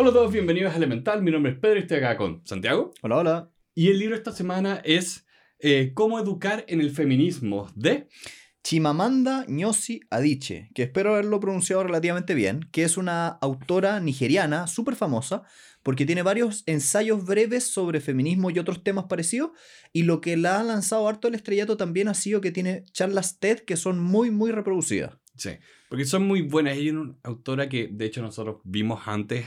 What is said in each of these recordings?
Hola a todos, bienvenidos a Elemental. Mi nombre es Pedro y estoy acá con Santiago. Hola, hola. Y el libro esta semana es eh, Cómo educar en el feminismo de Chimamanda Ngozi Adichie, que espero haberlo pronunciado relativamente bien, que es una autora nigeriana súper famosa porque tiene varios ensayos breves sobre feminismo y otros temas parecidos, y lo que la ha lanzado harto al estrellato también ha sido que tiene charlas TED que son muy, muy reproducidas. Sí, porque son muy buenas. Ella es una autora que, de hecho, nosotros vimos antes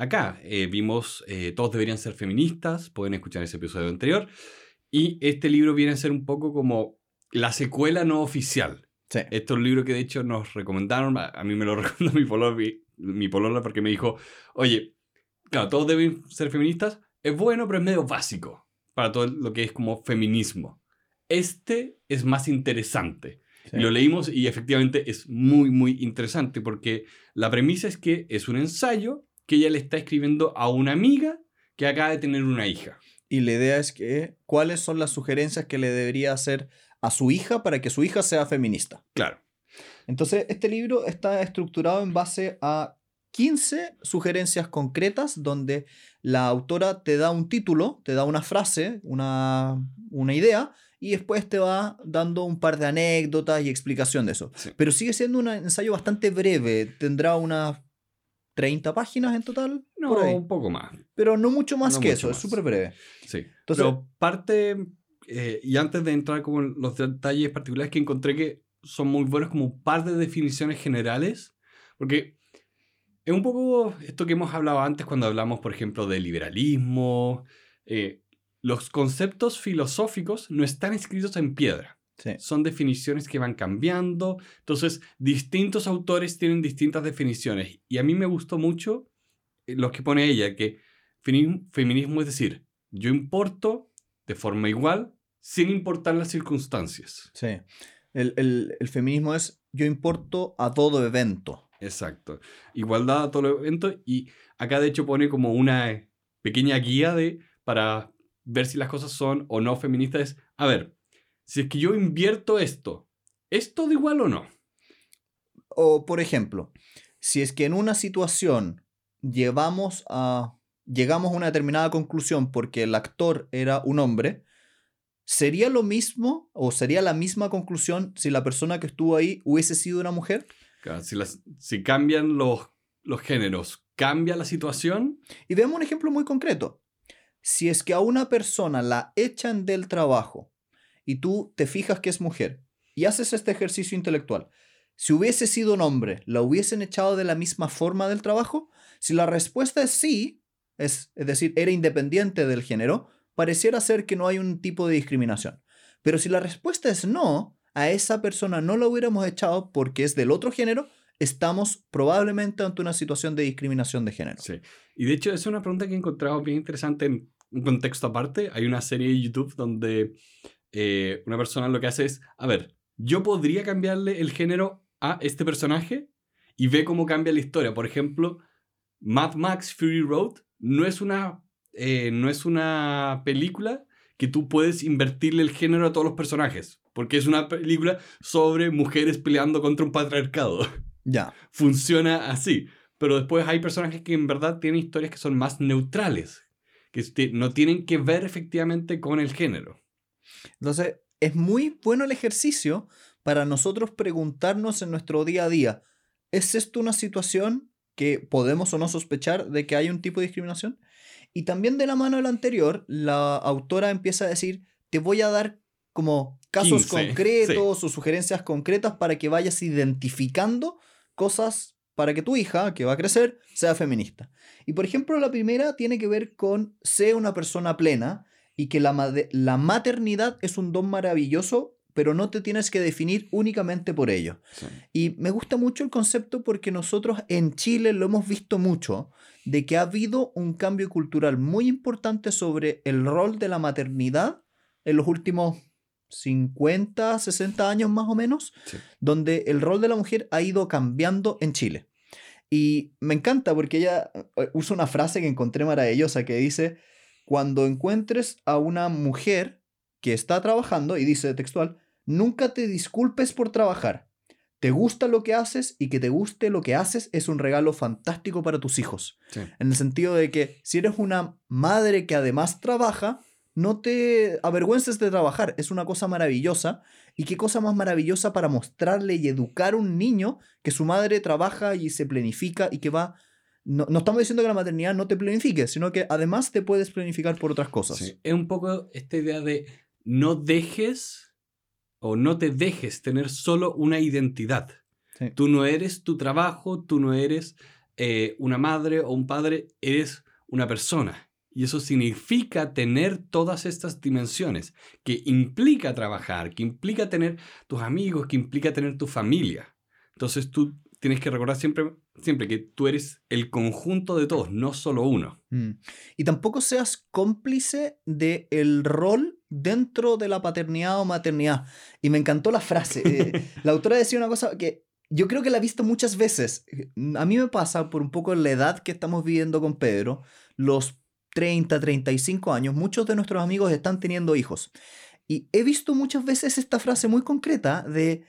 acá. Eh, vimos eh, Todos deberían ser feministas, pueden escuchar ese episodio anterior. Y este libro viene a ser un poco como la secuela no oficial. Sí. Este es un libro que, de hecho, nos recomendaron. A, a mí me lo recomendó mi polola, mi, mi polola porque me dijo, oye, claro, todos deben ser feministas. Es bueno, pero es medio básico para todo lo que es como feminismo. Este es más interesante. Sí. Y lo leímos y efectivamente es muy, muy interesante porque la premisa es que es un ensayo que ella le está escribiendo a una amiga que acaba de tener una hija. Y la idea es que, ¿cuáles son las sugerencias que le debería hacer a su hija para que su hija sea feminista? Claro. Entonces, este libro está estructurado en base a 15 sugerencias concretas donde la autora te da un título, te da una frase, una, una idea, y después te va dando un par de anécdotas y explicación de eso. Sí. Pero sigue siendo un ensayo bastante breve, tendrá unas 30 páginas en total, No, por ahí. un poco más. pero no mucho más No que mucho eso, más. es súper breve. Sí. Entonces- Pero parte, eh, y antes de entrar como en los detalles particulares que encontré que son muy buenos como un par de definiciones generales, porque es un poco esto que hemos hablado antes cuando hablamos, por ejemplo, de liberalismo. eh, los conceptos filosóficos no están escritos en piedra. Sí. Son definiciones que van cambiando. Entonces, distintos autores tienen distintas definiciones. Y a mí me gustó mucho eh, lo que pone ella, que feminismo es decir, yo importo de forma igual sin importar las circunstancias. Sí. El, el- el feminismo es yo importo a todo evento. Exacto. Igualdad a todo evento. Y acá de hecho pone como una pequeña guía de, para ver si las cosas son o no feministas. Es, a ver, si es que yo invierto esto, ¿es todo igual o no? O, por ejemplo, si es que en una situación llevamos a, llegamos a una determinada conclusión porque el actor era un hombre, ¿sería lo mismo o sería la misma conclusión si la persona que estuvo ahí hubiese sido una mujer? Claro, Si, las, si cambian los, los géneros, ¿cambia la situación? Y veamos un ejemplo muy concreto. Si es que a una persona la echan del trabajo y tú te fijas que es mujer y haces este ejercicio intelectual, si hubiese sido un hombre, ¿la hubiesen echado de la misma forma del trabajo? Si la respuesta es sí, es, decir, era independiente del género, pareciera ser que no hay un tipo de discriminación. Pero si la respuesta es no, a esa persona no la hubiéramos echado porque es del otro género, estamos probablemente ante una situación de discriminación de género. Sí. Y de hecho es una pregunta que he encontrado bien interesante en un contexto aparte. Hay una serie de YouTube donde eh, una persona lo que hace es, a ver, yo podría cambiarle el género a este personaje y ve cómo cambia la historia. Por ejemplo, Mad Max Fury Road no es una, eh, no es una película que tú puedes invertirle el género a todos los personajes, porque es una película sobre mujeres peleando contra un patriarcado Ya. funciona así. Pero después hay personajes que en verdad tienen historias que son más neutrales, que no tienen que ver efectivamente con el género. Entonces, es muy bueno el ejercicio para nosotros preguntarnos en nuestro día a día, ¿es esto una situación que podemos o no sospechar de que hay un tipo de discriminación? Y también de la mano del anterior, la autora empieza a decir, te voy a dar como casos 15, concretos o sugerencias concretas para que vayas identificando cosas para que tu hija, que va a crecer, sea feminista. Y por ejemplo, la primera tiene que ver con ser una persona plena y que la, la maternidad es un don maravilloso, pero no te tienes que definir únicamente por ello. Y me gusta mucho el concepto porque nosotros en Chile lo hemos visto mucho, de que ha habido un cambio cultural muy importante sobre el rol de la maternidad en los últimos 50, 60 años más o menos, Sí. donde el rol de la mujer ha ido cambiando en Chile. Y me encanta porque ella eh, usa una frase que encontré maravillosa que dice, cuando encuentres a una mujer que está trabajando, y dice textual, nunca te disculpes por trabajar. te gusta lo que haces y que te guste lo que haces es un regalo fantástico para tus hijos. Sí. En el sentido de que si eres una madre que además trabaja, no te avergüences de trabajar. Es una cosa maravillosa. Y qué cosa más maravillosa para mostrarle y educar a un niño que su madre trabaja y se planifica y que va... No, no estamos diciendo que la maternidad no te planifique, sino que además te puedes planificar por otras cosas. Sí. Es un poco esta idea de no dejes o no te dejes tener solo una identidad. Sí. Tú no eres tu trabajo, tú no eres eh, una madre o un padre, eres una persona. Y eso significa tener todas estas dimensiones, que implica trabajar, que implica tener tus amigos, que implica tener tu familia. Entonces tú tienes que recordar siempre, siempre que tú eres el conjunto de todos, no solo uno. Mm. Y tampoco seas cómplice del el rol dentro de la paternidad o maternidad. Y me encantó la frase. eh, la autora decía una cosa que yo creo que la he visto muchas veces. A mí me pasa por un poco la edad que estamos viviendo con Pedro, los 30, 35 años, muchos de nuestros amigos están teniendo hijos. Y he visto muchas veces esta frase muy concreta de,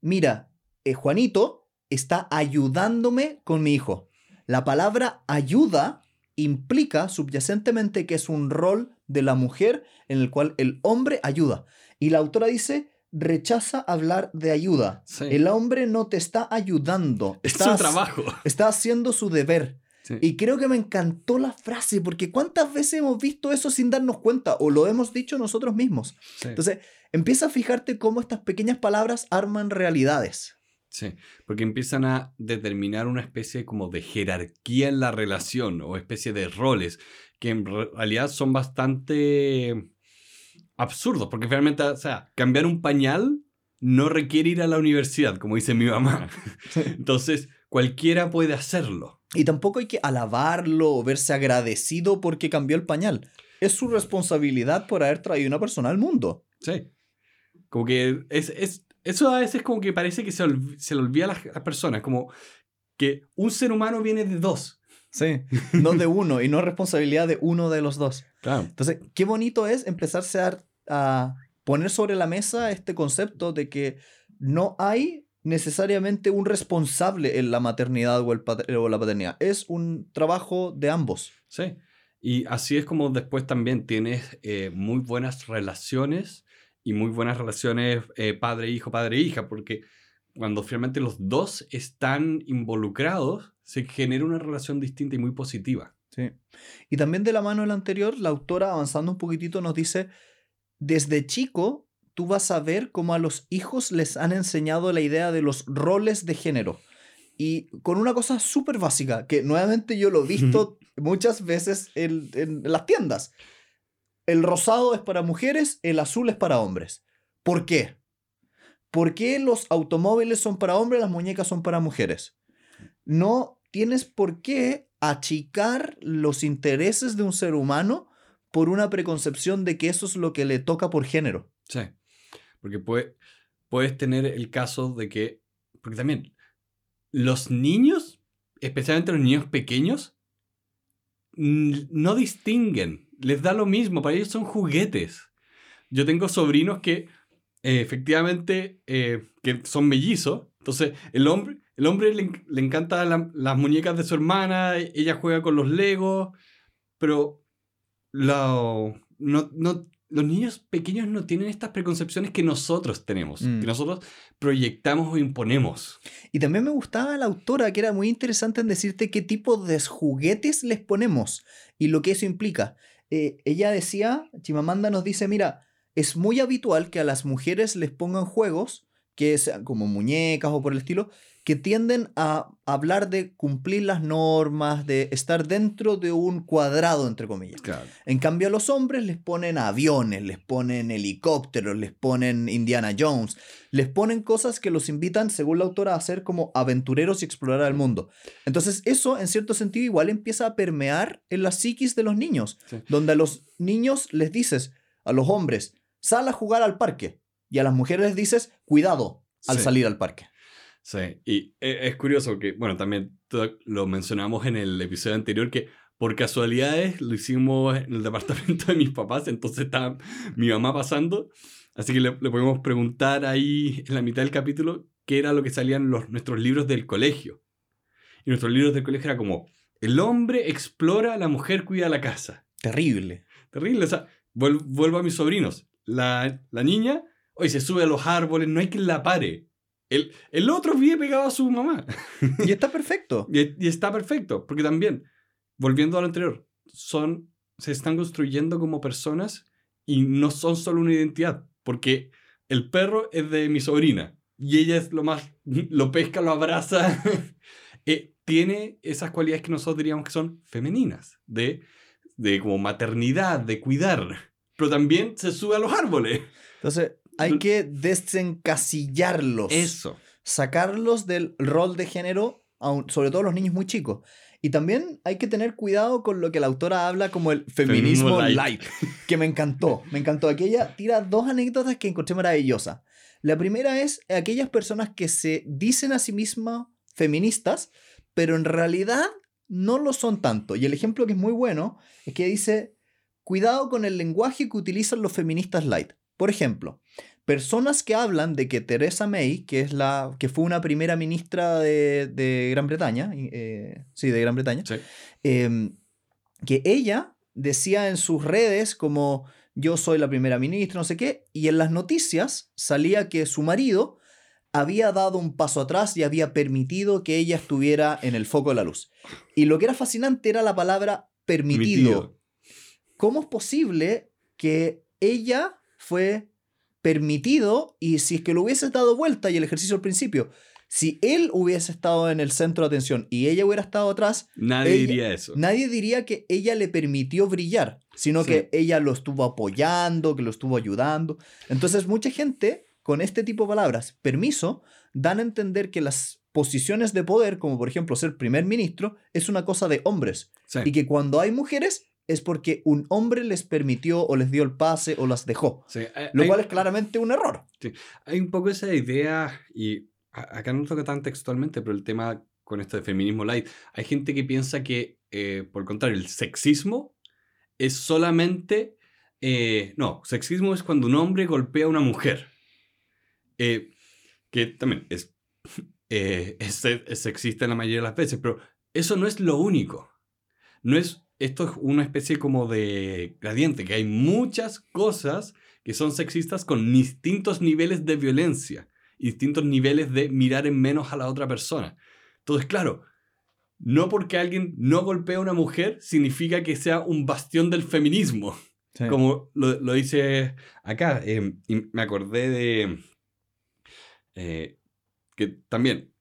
mira, eh, Juanito está ayudándome con mi hijo. La palabra ayuda implica subyacentemente que es un rol de la mujer en el cual el hombre ayuda. Y la autora dice, rechaza hablar de ayuda. Sí. El hombre no te está ayudando. Es está su trabajo. Está haciendo su deber. Sí. Y creo que me encantó la frase, porque ¿cuántas veces hemos visto eso sin darnos cuenta? O lo hemos dicho nosotros mismos. Sí. Entonces, empieza a fijarte cómo estas pequeñas palabras arman realidades. Sí, porque empiezan a determinar una especie como de jerarquía en la relación o especie de roles que en re- realidad son bastante absurdos, porque realmente, o sea, cambiar un pañal no requiere ir a la universidad, como dice mi mamá. Entonces, cualquiera puede hacerlo. Y tampoco hay que alabarlo o verse agradecido porque cambió el pañal. Es su responsabilidad por haber traído una persona al mundo. Sí. Como que es, es- eso a veces como que parece que se, se le olvida a las, las personas, como que un ser humano viene de dos. Sí. No de uno y no responsabilidad de uno de los dos. Claro. Entonces, qué bonito es empezarse a, a poner sobre la mesa este concepto de que no hay necesariamente un responsable en la maternidad o, el o la paternidad. Es un trabajo de ambos. Sí. Y así es como después también tienes eh, muy buenas relaciones y muy buenas relaciones eh, padre-hijo, padre-hija, porque cuando finalmente los dos están involucrados, se genera una relación distinta y muy positiva. Sí. Y también de la mano del anterior, la autora, avanzando un poquitito, nos dice, desde chico tú vas a ver cómo a los hijos les han enseñado la idea de los roles de género. Y con una cosa súper básica, que nuevamente yo lo he visto muchas veces en, en las tiendas. El rosado es para mujeres, el azul es para hombres. ¿Por qué? ¿Por qué los automóviles son para hombres, las muñecas son para mujeres? No tienes por qué achicar los intereses de un ser humano por una preconcepción de que eso es lo que le toca por género. Sí. Porque puede- puedes tener el caso de que, porque también los niños, especialmente los niños pequeños, no distinguen, les da lo mismo, para ellos son juguetes. Yo tengo sobrinos que eh, efectivamente eh, que son mellizos, entonces el hombre, el hombre le, le encanta la- las muñecas de su hermana, ella juega con los legos, pero lo- no, no, los niños pequeños no tienen estas preconcepciones que nosotros tenemos, Mm. que nosotros proyectamos o imponemos. Y también me gustaba la autora, que era muy interesante en decirte qué tipo de juguetes les ponemos y lo que eso implica. Eh, ella decía, Chimamanda nos dice, mira, es muy habitual que a las mujeres les pongan juegos, que sean como muñecas o por el estilo, que tienden a hablar de cumplir las normas, de estar dentro de un cuadrado, entre comillas. Claro. En cambio, a los hombres les ponen aviones, les ponen helicópteros, les ponen Indiana Jones, les ponen cosas que los invitan, según la autora, a ser como aventureros y explorar el mundo. Entonces, eso, en cierto sentido, igual empieza a permear en la psiquis de los niños, Sí. donde a los niños les dices, a los hombres, sal a jugar al parque, y a las mujeres les dices, cuidado al Sí. salir al parque. Sí, y e- es curioso que, bueno, también lo mencionamos en el episodio anterior que por casualidades lo hicimos en el departamento de mis papás, entonces estaba mi mamá pasando, así que le, le podemos preguntar ahí en la mitad del capítulo que era lo que salían los, nuestros libros del colegio. Y nuestros libros del colegio era como, el hombre explora, la mujer cuida la casa. Terrible. Terrible, o sea, vuel- vuelvo a mis sobrinos. La, la niña, hoy se sube a los árboles, no hay quien la pare. El, el otro vive pegado a su mamá. Y está perfecto. Y, y está perfecto, porque también, volviendo a lo anterior, son, se están construyendo como personas y no son solo una identidad, porque el perro es de mi sobrina y ella es lo más, lo pesca, lo abraza, Eh, tiene esas cualidades que nosotros diríamos que son femeninas, de, de como maternidad, de cuidar, pero también se sube a los árboles. Entonces, hay que desencasillarlos. Eso. sacarlos del rol de género, sobre todo los niños muy chicos. Y también hay que tener cuidado con lo que la autora habla como el feminismo, Feminismo light. light, que me encantó, me encantó. Aquí ella tira dos anécdotas que encontré maravillosas. La primera es aquellas personas que se dicen a sí mismas feministas, pero en realidad no lo son tanto. Y el ejemplo que es muy bueno es que dice, cuidado con el lenguaje que utilizan los feministas light. Por ejemplo, personas que hablan de que Theresa May, que, es la, que fue una primera ministra de, de Gran Bretaña, eh, sí, de Gran Bretaña, Sí. eh, que ella decía en sus redes como yo soy la primera ministra, no sé qué, y en las noticias salía que su marido había dado un paso atrás y había permitido que ella estuviera en el foco de la luz. Y lo que era fascinante era la palabra permitido. Permitido. ¿Cómo es posible que ella fue permitido y si es que lo hubiese dado vuelta y el ejercicio al principio, si él hubiese estado en el centro de atención y ella hubiera estado atrás, Nadie Ella- diría eso. nadie diría que ella le permitió brillar, sino Sí. que ella lo estuvo apoyando, que lo estuvo ayudando. Entonces mucha gente con este tipo de palabras, permiso, dan a entender que las posiciones de poder, como por ejemplo ser primer ministro, es una cosa de hombres. Sí. Y que cuando hay mujeres es porque un hombre les permitió o les dio el pase o las dejó. Sí, hay- Lo hay- cual es claramente un error. Hay un poco esa idea, y acá no toca tan textualmente, pero el tema con esto de feminismo light, hay gente que piensa que, eh, por el contrario, el sexismo es solamente... eh, no, sexismo es cuando un hombre golpea a una mujer. Eh, que también es, eh, es, es sexista en la mayoría de las veces, pero eso no es lo único. No es, esto es una especie como de gradiente, que hay muchas cosas que son sexistas con distintos niveles de violencia distintos niveles de mirar en menos a la otra persona. Entonces, claro, no porque alguien no golpea a una mujer significa que sea un bastión del feminismo, como lo, lo dice acá. eh, y me acordé de eh, que también,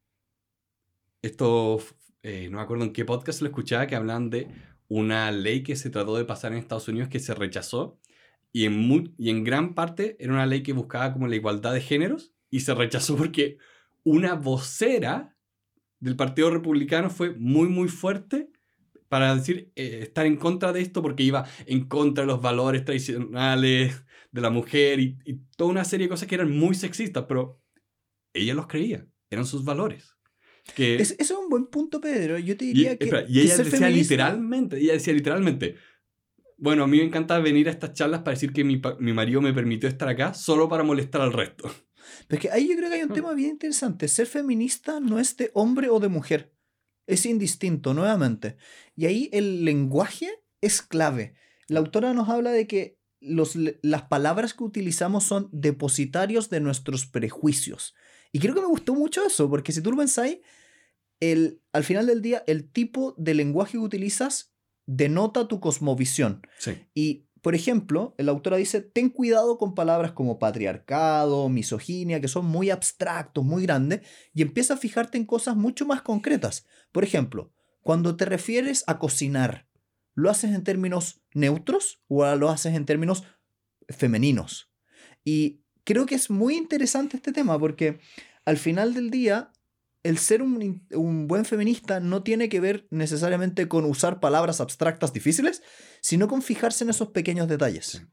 esto, eh, no me acuerdo en qué podcast lo escuchaba, que hablan de una ley que se trató de pasar en Estados Unidos que se rechazó y en, mu- y en gran parte era una ley que buscaba como la igualdad de géneros y se rechazó porque una vocera del Partido Republicano fue muy, muy fuerte para decir eh, estar en contra de esto porque iba en contra de los valores tradicionales de la mujer y, y toda una serie de cosas que eran muy sexistas, pero ella los creía, eran sus valores. Que, Es- es un buen punto, Pedro. Yo te y, diría que, espera, y ella decía feminista- literalmente, ella decía literalmente, bueno, a mí me encanta venir a estas charlas para decir que mi, mi marido me permitió estar acá solo para molestar al resto. Pero es que ahí yo creo que hay un Ah. tema bien interesante. Ser feminista no es de hombre o de mujer. Es indistinto, nuevamente. Y ahí el lenguaje es clave. La autora nos habla de que los, las palabras que utilizamos son depositarios de nuestros prejuicios. Y creo que me gustó mucho eso, porque si tú lo pensáis, el, al final del día, el tipo de lenguaje que utilizas denota tu cosmovisión. Sí. Y, por ejemplo, la autora dice, ten cuidado con palabras como patriarcado, misoginia, que son muy abstractos, muy grandes, y empieza a fijarte en cosas mucho más concretas. Por ejemplo, cuando te refieres a cocinar, ¿lo haces en términos neutros o lo haces en términos femeninos? Y creo que es muy interesante este tema porque al final del día, el ser un, un buen feminista no tiene que ver necesariamente con usar palabras abstractas difíciles, sino con fijarse en esos pequeños detalles.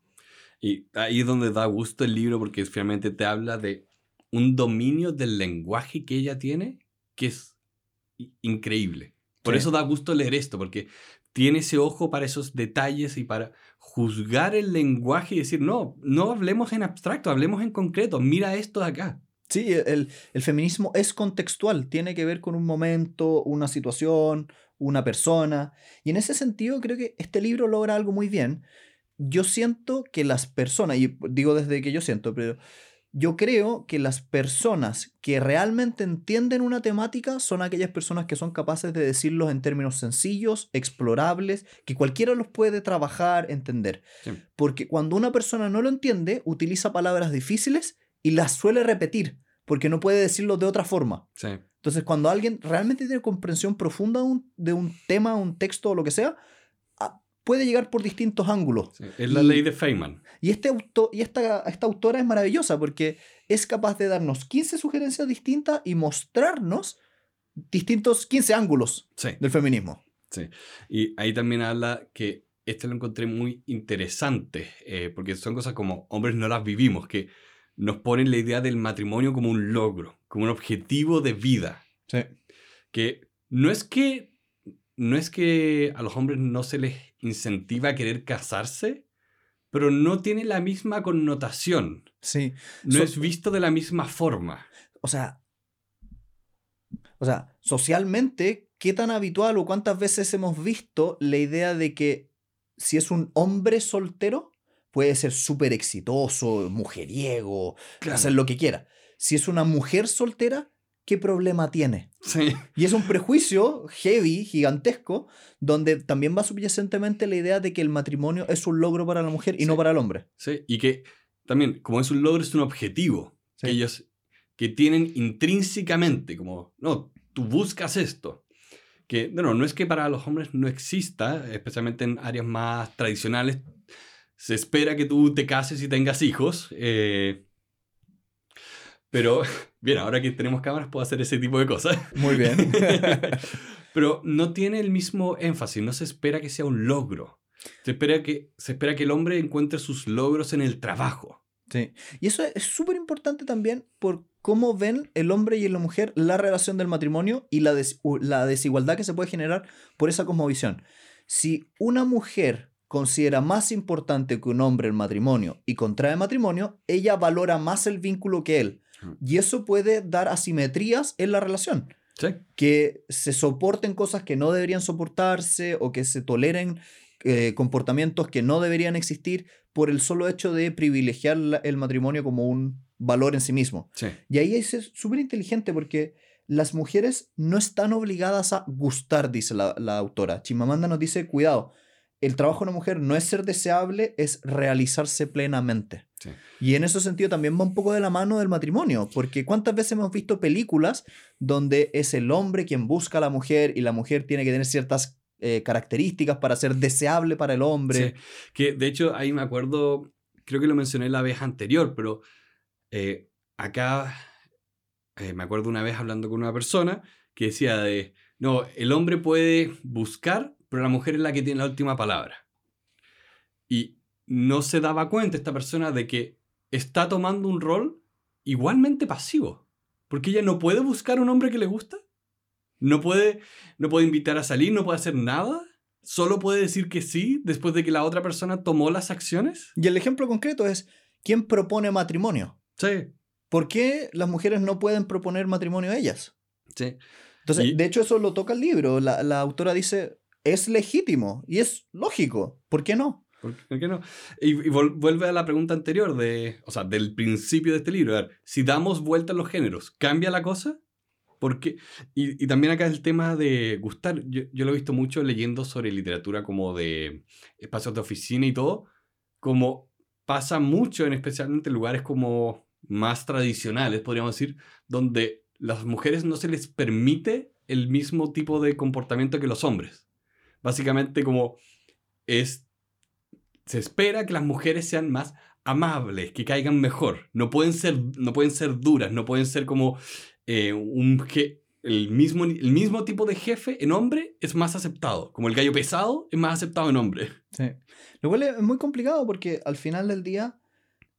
Y ahí es donde da gusto el libro porque finalmente te habla de un dominio del lenguaje que ella tiene que es increíble. Por Sí. eso da gusto leer esto, porque tiene ese ojo para esos detalles y para juzgar el lenguaje y decir, no, no hablemos en abstracto, hablemos en concreto, mira esto de acá. Sí, el, el feminismo es contextual, tiene que ver con un momento, una situación, una persona. Y en ese sentido creo que este libro logra algo muy bien. Yo siento que las personas, y digo desde que yo siento, pero yo creo que las personas que realmente entienden una temática son aquellas personas que son capaces de decirlos en términos sencillos, explorables, que cualquiera los puede trabajar, entender. Porque cuando una persona no lo entiende, utiliza palabras difíciles y las suele repetir, porque no puede decirlo de otra forma. Entonces, cuando alguien realmente tiene comprensión profunda de un, tema, un texto o lo que sea, puede llegar por distintos ángulos. es la ley de Feynman. Y, este auto, y esta, esta autora es maravillosa porque es capaz de darnos 15 sugerencias distintas y mostrarnos distintos 15 ángulos del feminismo. Sí, y ahí también habla que este lo encontré muy interesante, eh, porque son cosas como hombres no las vivimos, que nos ponen la idea del matrimonio como un logro, como un objetivo de vida. Sí. Que no es que no es que a los hombres no se les incentiva a querer casarse, pero no tiene la misma connotación. Sí. No es visto de la misma forma. O sea, o sea, socialmente, ¿qué tan habitual o cuántas veces hemos visto la idea de que si es un hombre soltero, puede ser súper exitoso, mujeriego, hacer lo que quiera. Si es una mujer soltera, ¿qué problema tiene? Sí. Y es un prejuicio heavy, gigantesco, donde también va subyacentemente la idea de que el matrimonio es un logro para la mujer y no para el hombre. Sí, y que también, como es un logro, es un objetivo que ellos que tienen intrínsecamente, como, no, tú buscas esto. Que, bueno, no es que para los hombres no exista, especialmente en áreas más tradicionales, se espera que tú te cases y tengas hijos. Eh, pero, bien, ahora que tenemos cámaras puedo hacer ese tipo de cosas. Muy bien. pero no tiene el mismo énfasis, no se espera que sea un logro. Se espera que, se espera que el hombre encuentre sus logros en el trabajo. Sí. Y eso es súper importante también por cómo ven el hombre y la mujer la relación del matrimonio y la, la desigualdad que se puede generar por esa cosmovisión. Si una mujer considera más importante que un hombre el matrimonio y contrae matrimonio, ella valora más el vínculo que él. Y eso puede dar asimetrías en la relación. Que se soporten cosas que no deberían soportarse o que se toleren eh, comportamientos que no deberían existir por el solo hecho de privilegiar el matrimonio como un valor en sí mismo. Y ahí es súper inteligente porque las mujeres no están obligadas a gustar, dice la, la autora. Chimamanda nos dice, cuidado, el trabajo de una mujer no es ser deseable, es realizarse plenamente. Y en ese sentido también va un poco de la mano del matrimonio, porque cuántas veces hemos visto películas donde es el hombre quien busca a la mujer y la mujer tiene que tener ciertas eh, características para ser deseable para el hombre. Que de hecho ahí me acuerdo, creo que lo mencioné la vez anterior, pero eh, acá eh, me acuerdo una vez hablando con una persona que decía de, no, el hombre puede buscar pero la mujer es la que tiene la última palabra. Y no se daba cuenta esta persona de que está tomando un rol igualmente pasivo. Porque ella no puede buscar un hombre que le gusta. No puede, no puede invitar a salir, no puede hacer nada. Solo puede decir que sí después de que la otra persona tomó las acciones. Y el ejemplo concreto es, ¿quién propone matrimonio? Sí. ¿Por qué las mujeres no pueden proponer matrimonio a ellas? Sí. Entonces, de hecho, eso lo toca el libro. La, la autora dice, es legítimo y es lógico. ¿Por qué no? ¿Por qué no? Y, vuelve a la pregunta anterior, de, o sea, del principio de este libro. si damos vuelta a los géneros, ¿cambia la cosa? Porque, y, y también acá es el tema de gustar. Yo, lo he visto mucho leyendo sobre literatura como de espacios de oficina y todo, como pasa mucho en especialmente lugares como más tradicionales, podríamos decir, donde las mujeres no se les permite el mismo tipo de comportamiento que los hombres. Básicamente como es... Se espera que las mujeres sean más amables, que caigan mejor. No pueden ser, no pueden ser duras, no pueden ser como eh, el mismo, el mismo tipo de jefe en hombre es más aceptado. Como el gallo pesado es más aceptado en hombre. Sí. Lo cual es muy complicado porque al final del día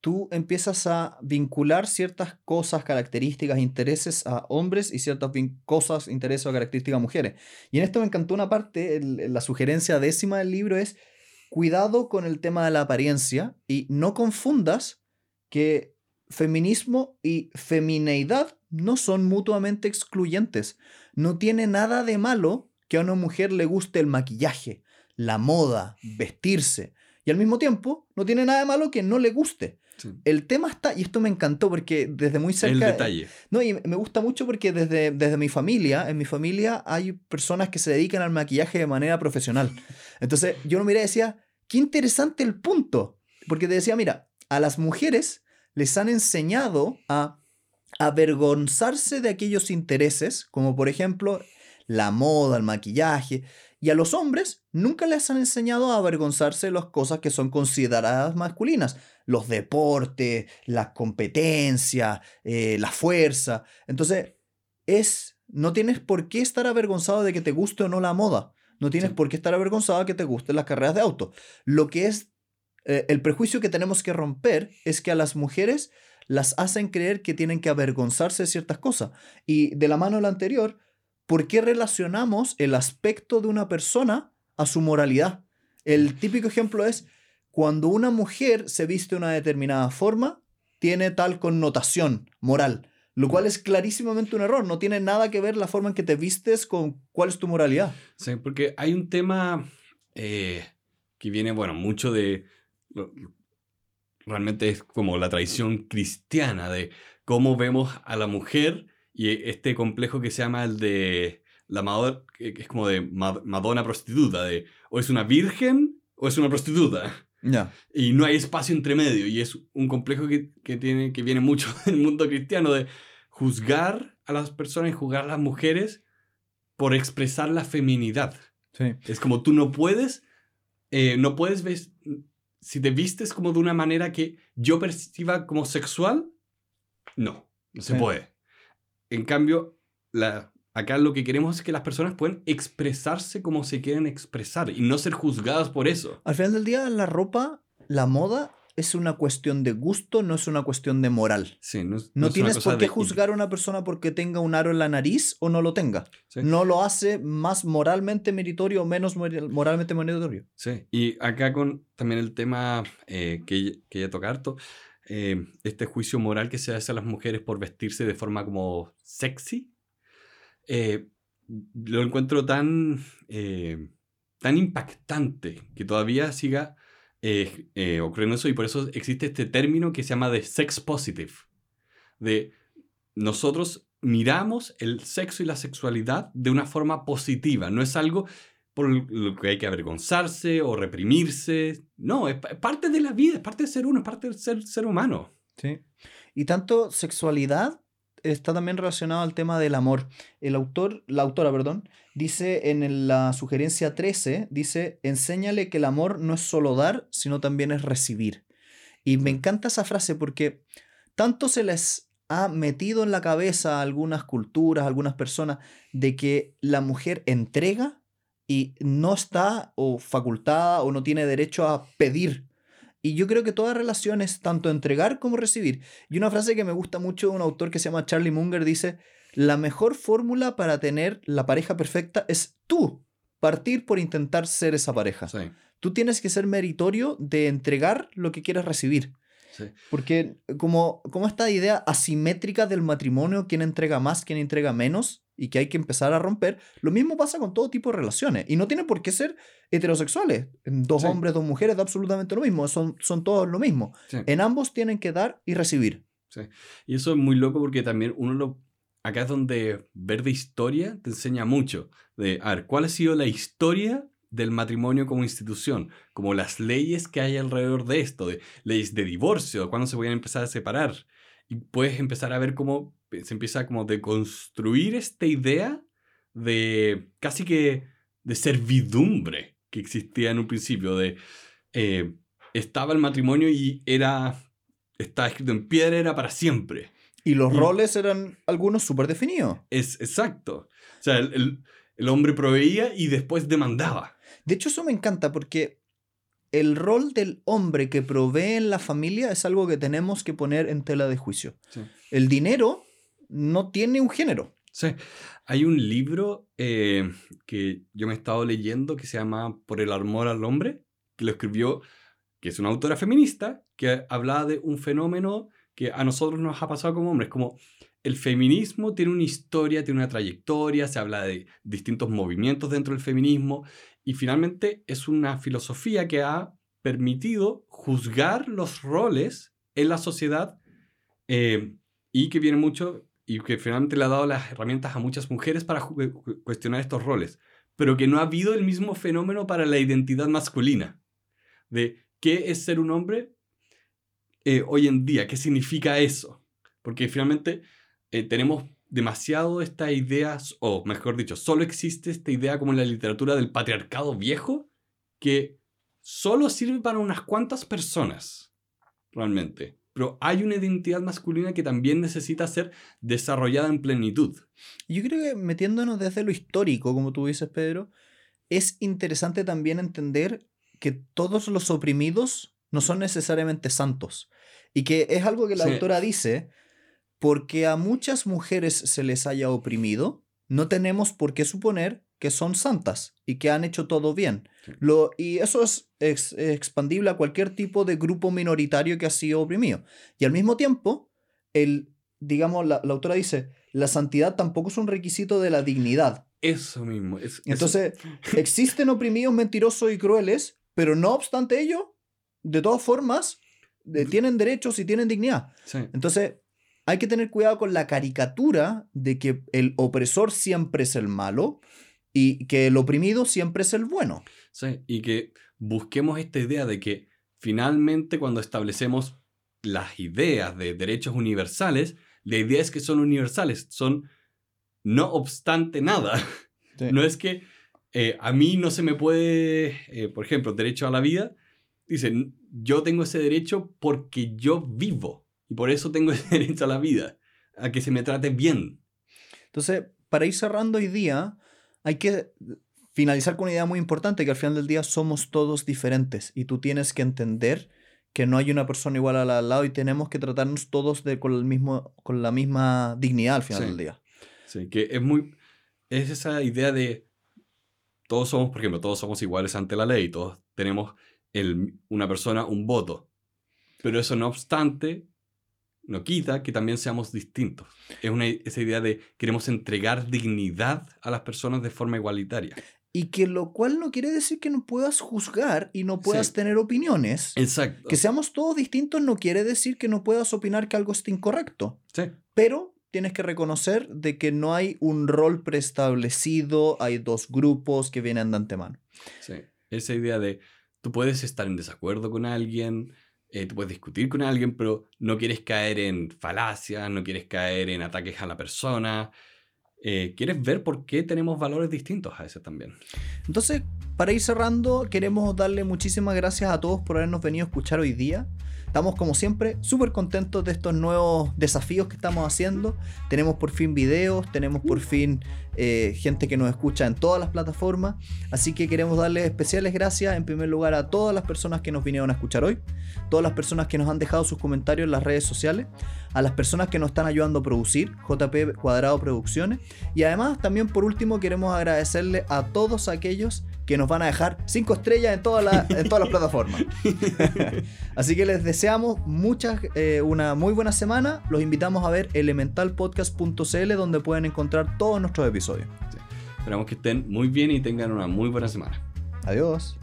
tú empiezas a vincular ciertas cosas, características, intereses a hombres y ciertas cosas, intereses o características a mujeres. Y en esto me encantó una parte, la sugerencia décima del libro es cuidado con el tema de la apariencia y no confundas que feminismo y femineidad no son mutuamente excluyentes. No tiene nada de malo que a una mujer le guste el maquillaje, la moda, vestirse. Y al mismo tiempo, no tiene nada de malo que no le guste. El tema está, y esto me encantó porque desde muy cerca... El detalle. No, y me gusta mucho porque desde, desde mi familia, en mi familia hay personas que se dedican al maquillaje de manera profesional. Entonces yo lo miré y decía, qué interesante el punto. Porque te decía, mira, a las mujeres les han enseñado a avergonzarse de aquellos intereses, como por ejemplo la moda, el maquillaje, y a los hombres nunca les han enseñado a avergonzarse de las cosas que son consideradas masculinas. Los deportes, la competencia, eh, la fuerza. Entonces, es, no tienes por qué estar avergonzado de que te guste o no la moda. No tienes por qué estar avergonzado de que te gusten las carreras de auto. Lo que es eh, el prejuicio que tenemos que romper es que a las mujeres las hacen creer que tienen que avergonzarse de ciertas cosas. Y de la mano de lo anterior, ¿por qué relacionamos el aspecto de una persona a su moralidad? El típico ejemplo es cuando una mujer se viste de una determinada forma, tiene tal connotación moral, lo cual es clarísimamente un error. No tiene nada que ver la forma en que te vistes con cuál es tu moralidad. Sí, porque hay un tema eh, que viene, bueno, mucho de... Realmente es como la tradición cristiana de cómo vemos a la mujer y este complejo que se llama el de la Madonna, que es como de Madonna prostituta, de o es una virgen o es una prostituta. ya Y no hay espacio entre medio. Y es un complejo que, que, tiene, que viene mucho del mundo cristiano de juzgar a las personas y juzgar a las mujeres por expresar la feminidad. Sí. Es como tú no puedes, eh, no puedes ver, si te vistes como de una manera que yo perciba como sexual, no, no se puede. En cambio, la, acá lo que queremos es que las personas puedan expresarse como se quieren expresar y no ser juzgadas por eso. Al final del día, la ropa, la moda, es una cuestión de gusto, no es una cuestión de moral. Sí, no, no, tienes por qué juzgar a una persona porque tenga un aro en la nariz o no lo tenga. No lo hace más moralmente meritorio o menos moralmente meritorio. Sí, y acá con también el tema eh, que, que ya toca harto, eh, este juicio moral que se hace a las mujeres por vestirse de forma como sexy, eh, lo encuentro tan, eh, tan impactante que todavía siga ocurriendo eso y por eso existe este término que se llama de sex positive, de nosotros miramos el sexo y la sexualidad de una forma positiva, no es algo por lo que hay que avergonzarse o reprimirse. No, es parte de la vida, es parte de ser uno, es parte del ser, ser humano. Sí. Y tanto sexualidad está también relacionado al tema del amor. El autor, la autora, perdón, dice en la sugerencia 13, dice, enséñale que el amor no es solo dar, sino también es recibir. Y me encanta esa frase porque tanto se les ha metido en la cabeza a algunas culturas, a algunas personas, de que la mujer entrega y no está o facultada o no tiene derecho a pedir. Y yo creo que toda relación es tanto entregar como recibir. Y una frase que me gusta mucho de un autor que se llama Charlie Munger dice, la mejor fórmula para tener la pareja perfecta es tú partir por intentar ser esa pareja. Tú tienes que ser meritorio de entregar lo que quieres recibir. Porque como, como esta idea asimétrica del matrimonio, quién entrega más, quién entrega menos, y que hay que empezar a romper, lo mismo pasa con todo tipo de relaciones. Y no tiene por qué ser heterosexuales. Dos hombres, dos mujeres, da absolutamente lo mismo. Son, son todos lo mismo. En ambos tienen que dar y recibir. Sí. Y eso es muy loco porque también uno lo... Acá es donde ver de historia te enseña mucho. De, a ver, ¿cuál ha sido la historia del matrimonio como institución, como las leyes que hay alrededor de esto, de leyes de divorcio, cuándo se pueden empezar a separar. Y puedes empezar a ver cómo se empieza como de construir esta idea de casi que de servidumbre que existía en un principio, de eh, estaba el matrimonio y era, estaba escrito en piedra, era para siempre. Y los roles eran algunos súper definidos. Es exacto. O sea, el, el hombre proveía y después demandaba. De hecho, eso me encanta porque el rol del hombre que provee en la familia es algo que tenemos que poner en tela de juicio. El dinero no tiene un género. Sí. Hay un libro eh, que yo me he estado leyendo que se llama Por el amor al hombre, que lo escribió, que es una autora feminista, que hablaba de un fenómeno que a nosotros nos ha pasado como hombres, como el feminismo tiene una historia, tiene una trayectoria, se habla de distintos movimientos dentro del feminismo y finalmente es una filosofía que ha permitido juzgar los roles en la sociedad eh, y que viene mucho y que finalmente le ha dado las herramientas a muchas mujeres para cuestionar estos roles, pero que no ha habido el mismo fenómeno para la identidad masculina, de qué es ser un hombre eh, hoy en día, qué significa eso, porque finalmente eh, tenemos demasiado esta idea, o mejor dicho, solo existe esta idea como en la literatura del patriarcado viejo, que solo sirve para unas cuantas personas, realmente. Pero hay una identidad masculina que también necesita ser desarrollada en plenitud. Yo creo que metiéndonos desde lo histórico, como tú dices, Pedro, es interesante también entender que todos los oprimidos no son necesariamente santos. Y que es algo que la autora dice, porque a muchas mujeres se les haya oprimido, no tenemos por qué suponer que son santas y que han hecho todo bien. Lo, y eso es, expandible a cualquier tipo de grupo minoritario que ha sido oprimido. Y al mismo tiempo, el, digamos, la, autora dice, la santidad tampoco es un requisito de la dignidad. Eso mismo. Entonces, existen oprimidos mentirosos y crueles, pero no obstante ello, de todas formas, tienen derechos y tienen dignidad. Entonces, hay que tener cuidado con la caricatura de que el opresor siempre es el malo y que el oprimido siempre es el bueno. Sí, y que busquemos esta idea de que finalmente cuando establecemos las ideas de derechos universales, la idea es que son universales, son no obstante nada. No es que eh, a mí no se me puede, eh, por ejemplo, derecho a la vida, dicen, yo tengo ese derecho porque yo vivo. Y por eso tengo el derecho a la vida, a que se me trate bien. Entonces, para ir cerrando hoy día, hay que finalizar con una idea muy importante, que al final del día somos todos diferentes y tú tienes que entender que no hay una persona igual al lado y tenemos que tratarnos todos de, con, el mismo, con la misma dignidad al final del día. Sí, que es muy... Es esa idea de todos somos, por ejemplo, todos somos iguales ante la ley, todos tenemos el, una persona, un voto. Pero eso no obstante, no quita que también seamos distintos. Es una, esa idea de queremos entregar dignidad a las personas de forma igualitaria. Y que lo cual no quiere decir que no puedas juzgar y no puedas tener opiniones. Exacto. Que seamos todos distintos no quiere decir que no puedas opinar que algo esté incorrecto. Sí. Pero tienes que reconocer de que no hay un rol preestablecido, hay dos grupos que vienen de antemano. Sí. Esa idea de tú puedes estar en desacuerdo con alguien, eh, tú puedes discutir con alguien, pero no quieres caer en falacias, no quieres caer en ataques a la persona. Eh, quieres ver por qué tenemos valores distintos a ese también. Entonces, para ir cerrando, queremos darle muchísimas gracias a todos por habernos venido a escuchar hoy día. Estamos como siempre súper contentos de estos nuevos desafíos que estamos haciendo. Tenemos por fin videos, tenemos por fin eh, gente que nos escucha en todas las plataformas. Así que queremos darles especiales gracias en primer lugar a todas las personas que nos vinieron a escuchar hoy, todas las personas que nos han dejado sus comentarios en las redes sociales, a las personas que nos están ayudando a producir, JP Cuadrado Producciones. Y además también por último queremos agradecerle a todos aquellos que nos van a dejar 5 estrellas en, todas las plataformas. Así que les deseamos muchas, eh, una muy buena semana. Los invitamos a ver elementalpodcast.cl donde pueden encontrar todos nuestros episodios. Esperamos que estén muy bien y tengan una muy buena semana. Adiós.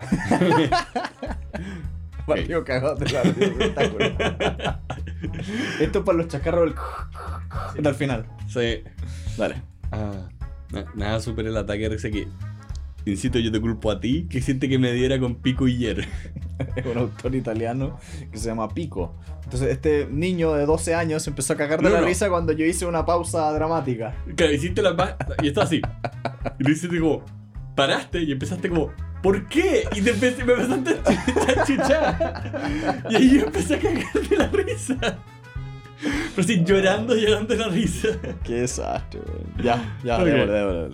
Partido cagado de la Esto es para los chacarros del... al final. Sí. Dale. Ah, nada supera el ataque de que. Insisto, yo te culpo a ti que siente que me diera con Pico y es un autor italiano que se llama Pico. Entonces, este niño de 12 años empezó a cagar de la risa cuando yo hice una pausa dramática. Claro, hiciste la. Y está así. Y lo hiciste como. Paraste y empezaste como. ¿Por qué? Y te empecé, me empezaste a chuchar. Y ahí yo empecé a cagar de la risa. Pero sí, llorando, llorando de la risa. Qué desastre, Ya, ya, okay. déjame, déjame.